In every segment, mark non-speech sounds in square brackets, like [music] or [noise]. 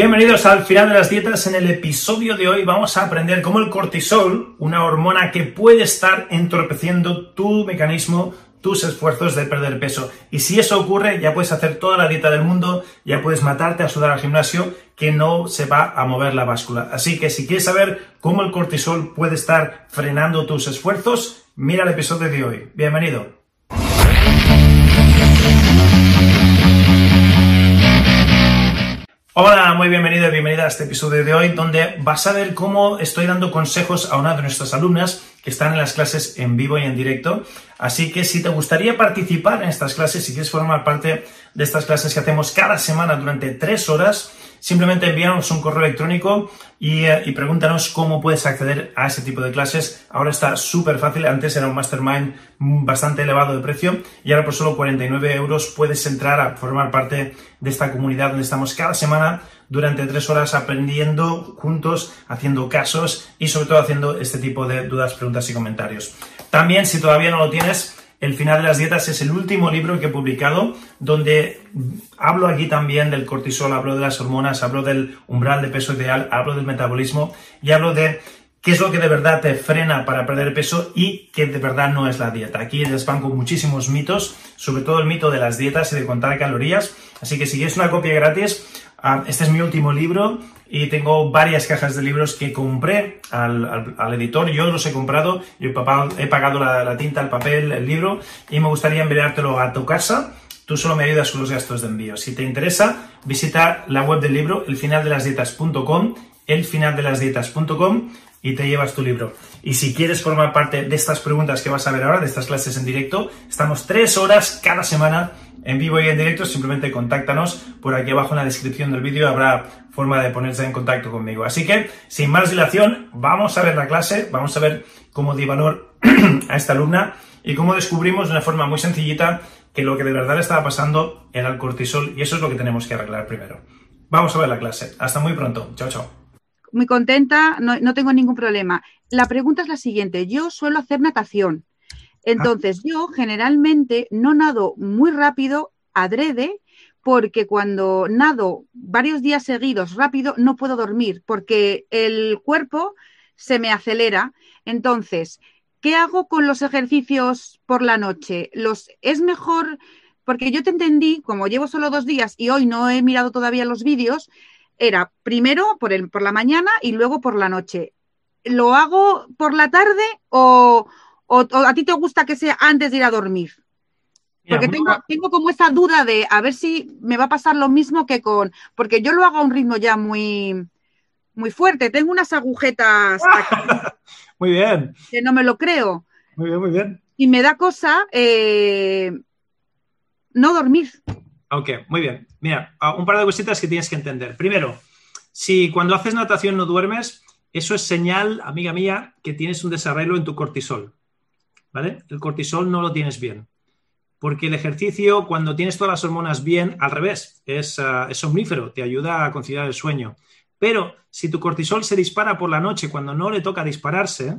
Bienvenidos al final de las dietas. En el episodio de hoy vamos a aprender cómo el cortisol, una hormona que puede estar entorpeciendo tu mecanismo, tus esfuerzos de perder peso. Y si eso ocurre, ya puedes hacer toda la dieta del mundo, ya puedes matarte a sudar al gimnasio, que no se va a mover la báscula. Así que si quieres saber cómo el cortisol puede estar frenando tus esfuerzos, mira el episodio de hoy. Bienvenido. Hola, muy bienvenido y bienvenida a este episodio de hoy donde vas a ver cómo estoy dando consejos a una de nuestras alumnas que están en las clases en vivo y en directo. Así que si te gustaría participar en estas clases, si quieres formar parte de estas clases que hacemos cada semana durante tres horas, simplemente envíanos un correo electrónico eh, y, pregúntanos cómo puedes acceder a ese tipo de clases. Ahora está súper fácil, antes era un mastermind bastante elevado de precio y ahora por solo 49 euros puedes entrar a formar parte de esta comunidad donde estamos cada semana durante tres horas aprendiendo juntos, haciendo casos y sobre todo haciendo este tipo de dudas, preguntas y comentarios. También, si todavía no lo tienes, el final de las dietas es el último libro que he publicado donde hablo aquí también del cortisol, hablo de las hormonas, hablo del umbral de peso ideal, hablo del metabolismo y hablo de qué es lo que de verdad te frena para perder peso y que de verdad no es la dieta. Aquí con muchísimos mitos, sobre todo el mito de las dietas y de contar calorías. Así que si quieres una copia gratis, este es mi último libro y tengo varias cajas de libros que compré al, editor. Yo los he comprado, yo he pagado la, la, tinta, el papel, el libro y me gustaría enviártelo a tu casa. Tú solo me ayudas con los gastos de envío. Si te interesa, visita la web del libro, elfinaldelasdietas.com, elfinaldelasdietas.com y te llevas tu libro. Y si quieres formar parte de estas preguntas que vas a ver ahora, de estas clases en directo, estamos tres horas cada semana en vivo y en directo, simplemente contáctanos. Por aquí abajo en la descripción del vídeo habrá forma de ponerse en contacto conmigo. Así que, sin más dilación, vamos a ver la clase, vamos a ver cómo di valor [clears throat] a esta alumna y cómo descubrimos de una forma muy sencillita que lo que de verdad le estaba pasando era el cortisol y eso es lo que tenemos que arreglar primero. Vamos a ver la clase. Hasta muy pronto. Chao, chao muy contenta, no, tengo ningún problema. La pregunta es la siguiente, yo suelo hacer natación, entonces yo generalmente no nado muy rápido, adrede, porque cuando nado varios días seguidos rápido no puedo dormir, porque el cuerpo se me acelera. Entonces, ¿qué hago con los ejercicios por la noche? Los, ¿Es mejor? Porque yo te entendí, como llevo solo dos días y hoy no he mirado todavía los vídeos, era primero por, el, por la mañana y luego por la noche. ¿Lo hago por la tarde o, a ti te gusta que sea antes de ir a dormir? Porque tengo, tengo, como esa duda de a ver si me va a pasar lo mismo que con. Porque yo lo hago a un ritmo ya muy, muy fuerte. Tengo unas agujetas [laughs] muy bien. Que no me lo creo. Muy bien, muy bien. Y me da cosa eh, no dormir. Ok, muy bien. Mira, un par de cositas que tienes que entender. Primero, si cuando haces natación no duermes, eso es señal, amiga mía, que tienes un desarrollo en tu cortisol. ¿Vale? El cortisol no lo tienes bien. Porque el ejercicio, cuando tienes todas las hormonas bien, al revés, es, uh, es somnífero, te ayuda a conciliar el sueño. Pero si tu cortisol se dispara por la noche cuando no le toca dispararse,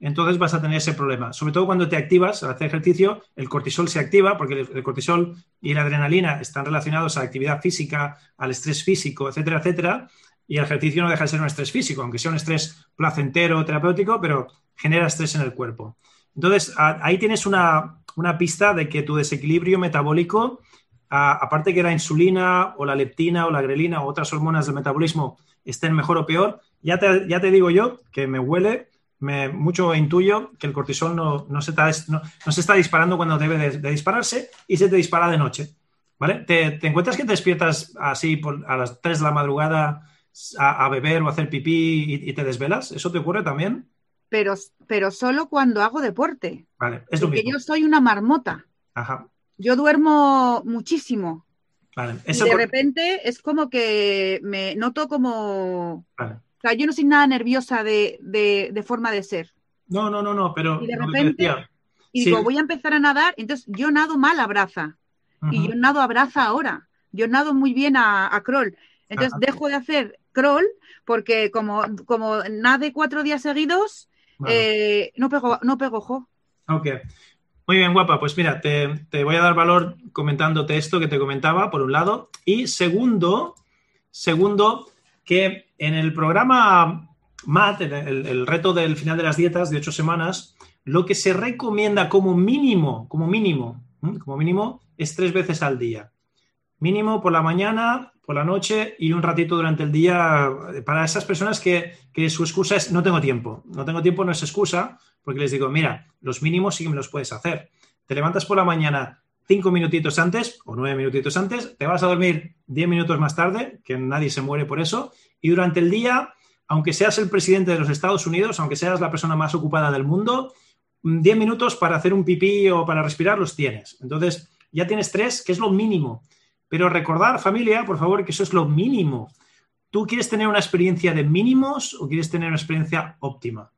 entonces vas a tener ese problema. Sobre todo cuando te activas al hacer ejercicio, el cortisol se activa porque el cortisol y la adrenalina están relacionados a la actividad física, al estrés físico, etcétera, etcétera. Y el ejercicio no deja de ser un estrés físico, aunque sea un estrés placentero, terapéutico, pero genera estrés en el cuerpo. Entonces, ahí tienes una, pista de que tu desequilibrio metabólico, aparte que la insulina o la leptina o la grelina o otras hormonas del metabolismo estén mejor o peor, ya ya te digo yo que me huele me, mucho intuyo que el cortisol no, se está, no, se está disparando cuando debe de, dispararse y se te dispara de noche. ¿Vale? ¿Te, encuentras que te despiertas así a las 3 de la madrugada a, beber o hacer pipí y, te desvelas? ¿Eso te ocurre también? Pero, pero solo cuando hago deporte. Vale, es lo Porque yo soy una marmota. Ajá. Yo duermo muchísimo. Vale. y de repente es como que me noto como... O sea, yo no soy nada nerviosa de, forma de ser. No, no, no, no, pero... Y de repente... Y digo, voy a empezar a nadar, entonces yo nado mal a braza. Y yo nado a braza ahora. Yo nado muy bien a, a crawl. Entonces dejo de hacer crawl porque como, como nade cuatro días seguidos, eh, no pego, no pego ojo. Ok. Muy bien, guapa. Pues mira, te, voy a dar valor comentándote esto que te comentaba, por un lado. Y segundo, segundo, que en el programa MAT, el, el reto del final de las dietas de ocho semanas, lo que se recomienda como mínimo, como mínimo, como mínimo, es tres veces al día. Mínimo por la mañana, por la noche y un ratito durante el día para esas personas que, su excusa es no tengo tiempo. No tengo tiempo no es excusa porque les digo, mira, los mínimos sí que me los puedes hacer. Te levantas por la mañana cinco minutitos antes o nueve minutitos antes, te vas a dormir diez minutos más tarde, que nadie se muere por eso, y durante el día, aunque seas el presidente de los Estados Unidos, aunque seas la persona más ocupada del mundo, diez minutos para hacer un pipí o para respirar los tienes. Entonces, ya tienes tres, que es lo mínimo. Pero recordar, familia, por favor, que eso es lo mínimo. ¿Tú quieres tener una experiencia de mínimos o quieres tener una experiencia óptima?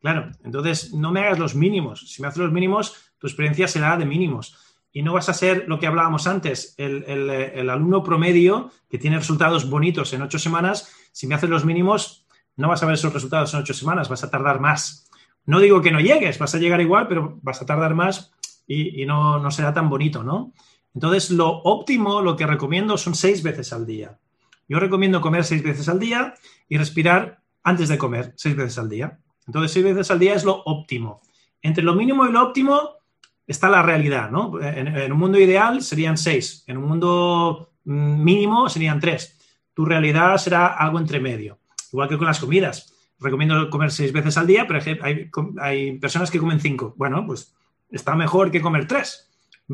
Claro, entonces no me hagas los mínimos. Si me haces los mínimos, tu experiencia será de mínimos. Y no vas a ser lo que hablábamos antes, el, alumno promedio que tiene resultados bonitos en ocho semanas. Si me haces los mínimos, no vas a ver esos resultados en ocho semanas, vas a tardar más. No digo que no llegues, vas a llegar igual, pero vas a tardar más y, no, no será tan bonito, ¿no? Entonces, lo óptimo, lo que recomiendo son seis veces al día. Yo recomiendo comer seis veces al día y respirar antes de comer seis veces al día. Entonces, seis veces al día es lo óptimo. Entre lo mínimo y lo óptimo está la realidad, ¿no? En, un mundo ideal serían seis, en un mundo mm, mínimo serían tres. Tu realidad será algo entre medio. Igual que con las comidas. Recomiendo comer seis veces al día, pero hay, hay personas que comen cinco. Bueno, pues está mejor que comer tres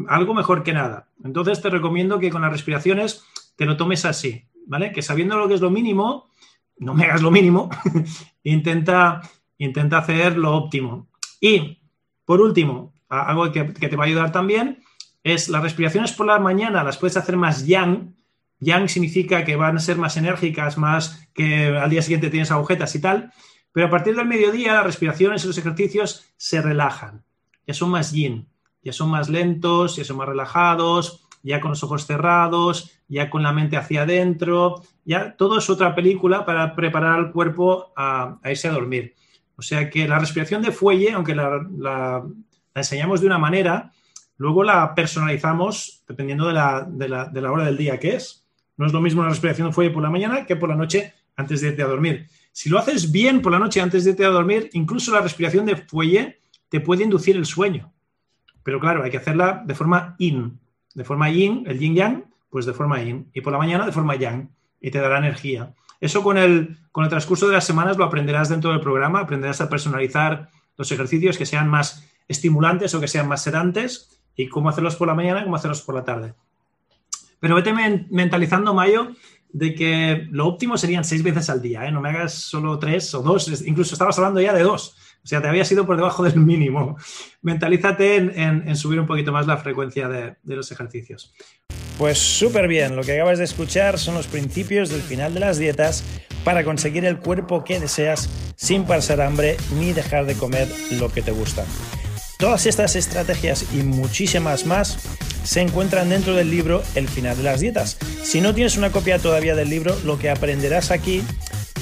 algo mejor que nada. Entonces te recomiendo que con las respiraciones te lo tomes así, ¿vale? Que sabiendo lo que es lo mínimo, no me hagas lo mínimo, [laughs] intenta, intenta hacer lo óptimo. Y, por último, algo que, te va a ayudar también es las respiraciones por la mañana, las puedes hacer más yang. Yang significa que van a ser más enérgicas, más que al día siguiente tienes agujetas y tal. Pero a partir del mediodía las respiraciones y los ejercicios se relajan, ya son más yin ya son más lentos, ya son más relajados, ya con los ojos cerrados, ya con la mente hacia adentro, ya todo es otra película para preparar al cuerpo a, irse a dormir. O sea que la respiración de fuelle, aunque la, enseñamos de una manera, luego la personalizamos dependiendo de la, de la, hora del día que es. No es lo mismo la respiración de fuelle por la mañana que por la noche antes de irte a dormir. Si lo haces bien por la noche antes de irte a dormir, incluso la respiración de fuelle te puede inducir el sueño. Pero claro, hay que hacerla de forma in. De forma yin, el yin yang, pues de forma yin. Y por la mañana de forma yang. Y te dará energía. Eso con el, con el transcurso de las semanas lo aprenderás dentro del programa. Aprenderás a personalizar los ejercicios que sean más estimulantes o que sean más sedantes. Y cómo hacerlos por la mañana y cómo hacerlos por la tarde. Pero vete mentalizando, Mayo, de que lo óptimo serían seis veces al día. ¿eh? No me hagas solo tres o dos. Incluso estabas hablando ya de dos. O sea, te habías ido por debajo [laughs] del mínimo. Mentalízate en, subir un poquito más la frecuencia de, de los ejercicios. Pues súper bien, lo que acabas de escuchar son los principios del final de las dietas para conseguir el cuerpo que deseas sin pasar hambre ni dejar de comer lo que te gusta. Todas estas estrategias y muchísimas más se encuentran dentro del libro El final de las dietas. Si no tienes una copia todavía del libro, lo que aprenderás aquí